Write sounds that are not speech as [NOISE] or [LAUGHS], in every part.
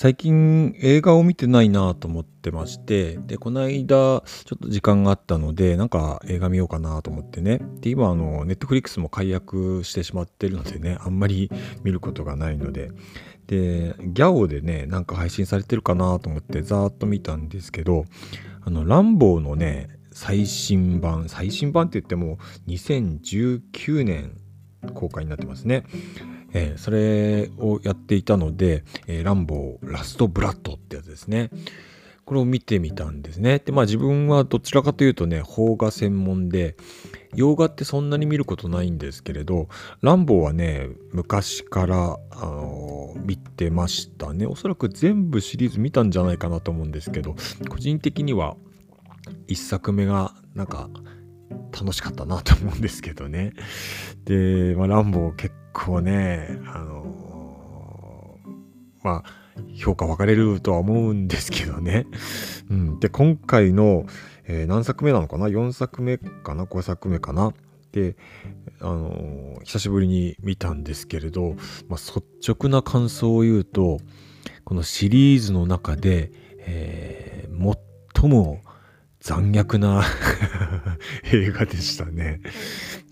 最近映画を見てないなと思ってましてでこの間ちょっと時間があったのでなんか映画見ようかなと思ってね。で今あのネットフリックスも解約してしまってるのでねあんまり見ることがないので。でギャオでねなんか配信されてるかなと思ってざーっと見たんですけどあのランボーのね最新版最新版って言っても2019年公開になってますね。えー、それをやっていたので、えー、ランボーラストブラッドってやつですね。これを見てみたんですね。で、まあ自分はどちらかというとね、邦画専門で、洋画ってそんなに見ることないんですけれど、ランボーはね、昔から、あのー、見てましたね。おそらく全部シリーズ見たんじゃないかなと思うんですけど、個人的には1作目がなんか楽しかったなと思うんですけどね。で、まあ、ランボー結構ね、あのー、まあ、評価分かれるとは思うんですけどね。うん、で、今回の、えー、何作目なのかな ?4 作目かな ?5 作目かな？で、あのー、久しぶりに見たんですけれど、まあ、率直な感想を言うと、このシリーズの中で、えー、最も残虐な [LAUGHS] 映画でしたね。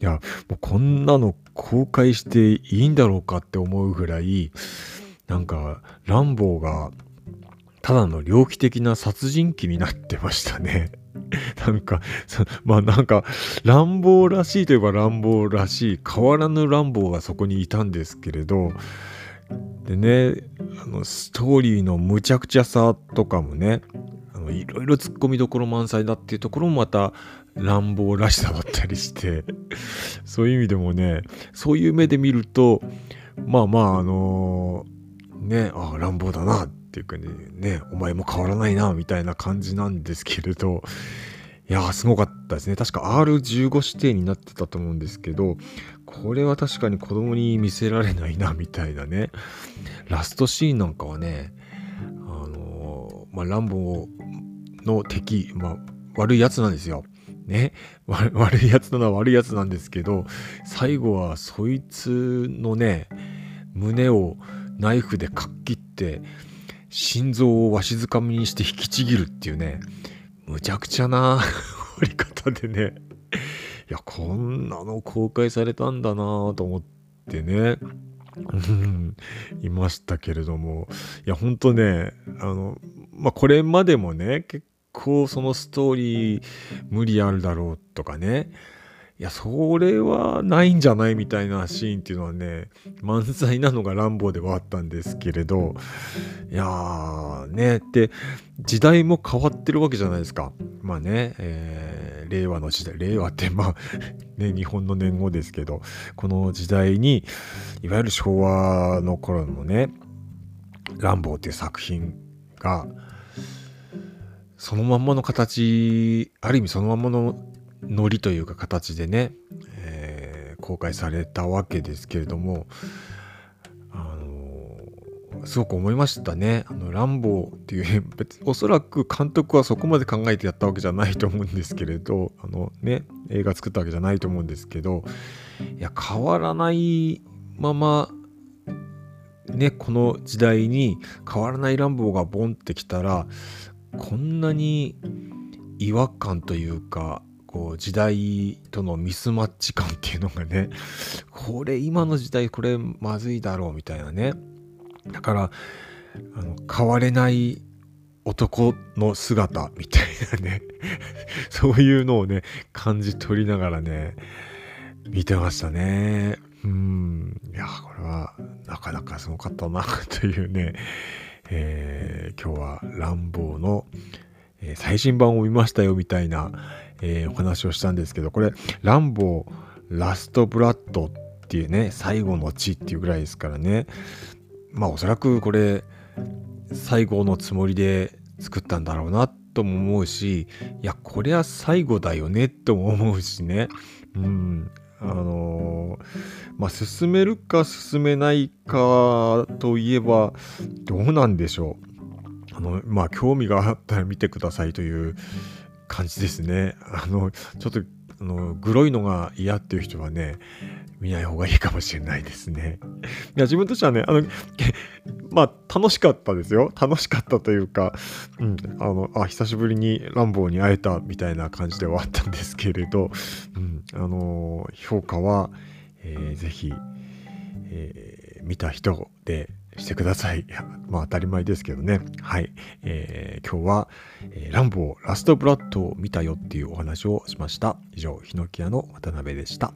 いや、もうこんなの公開していいんだろうかって思うぐらい、なんか、ランボーが、ただの猟奇的な殺人鬼になってましたね。[LAUGHS] なんか、まあなんか、乱暴らしいといえば乱暴らしい、変わらぬ乱暴がそこにいたんですけれど、でね、あの、ストーリーの無茶苦茶さとかもね、あのいろいろ突っ込みどころ満載だっていうところもまた乱暴らしさだったりして [LAUGHS] そういう意味でもねそういう目で見るとまあまああのー、ねああ乱暴だなっていうかねねお前も変わらないなみたいな感じなんですけれどいやーすごかったですね。確か R15 指定になってたと思うんですけどこれは確かに子供に見せられないなみたいなね。ラストシーンなんかはねあのー、まあ乱暴の敵、まあ悪いやつなんですよ。ね、[LAUGHS] 悪いやつなのは悪いやつなんですけど、最後はそいつのね、胸をナイフでかっ切って、心臓をわしづかみにして引きちぎるっていうね、むちゃくちゃな [LAUGHS] 折り方でね、いや、こんなの公開されたんだなと思ってね、[LAUGHS] いましたけれども、いや、ほんとね、あの、まあ、これまでもね、結構そのストーリー無理あるだろうとかね。いやそれはないんじゃないみたいなシーンっていうのはね満載なのが乱暴ではあったんですけれど。いやーねで時代も変わってるわけじゃないですか。まあね、えー、令和の時代令和ってまあね日本の年号ですけどこの時代にいわゆる昭和の頃のね「乱暴」っていう作品がそのまんまの形ある意味そのまんまのノリというか形でね、えー、公開されたわけですけれどもあのすごく思いましたね。あのランボーっていう別おそらく監督はそこまで考えてやったわけじゃないと思うんですけれどあのね映画作ったわけじゃないと思うんですけどいや変わらないままねこの時代に変わらないランボーがボンってきたらこんなに違和感というかこう時代とのミスマッチ感っていうのがね [LAUGHS] これ今の時代これまずいだろうみたいなね。だからあの変われない男の姿みたいなね。[LAUGHS] そういうのをね感じ取りながらね見てましたね。うん。いやこれはなかなかすごかったなというね。えー、今日は乱暴の、えー、最新版を見ましたよみたいな、えー、お話をしたんですけどこれ乱暴ラストブラッドっていうね最後の地っていうぐらいですからね。まあおそらくこれ最後のつもりで作ったんだろうなとも思うしいやこれは最後だよねとも思うしね。うん。あのー、まあ、進めるか進めないかといえば、どうなんでしょう。あの、まあ、興味があったら見てくださいという感じですね。あの、ちょっとあのグロいのが嫌っていう人はね見ない方がいいかもしれないですね。いや自分としてはねあの [LAUGHS] まあ楽しかったですよ楽しかったというか、うん、あのあ久しぶりにランボーに会えたみたいな感じではあったんですけれど、うん、あの評価は、えー、ぜひ、えー、見た人でしてください。[LAUGHS] まあ当たり前ですけどね。はい。えー、今日は、えー、ランボーラストブラッドを見たよっていうお話をしました。以上、ヒノキ屋の渡辺でした。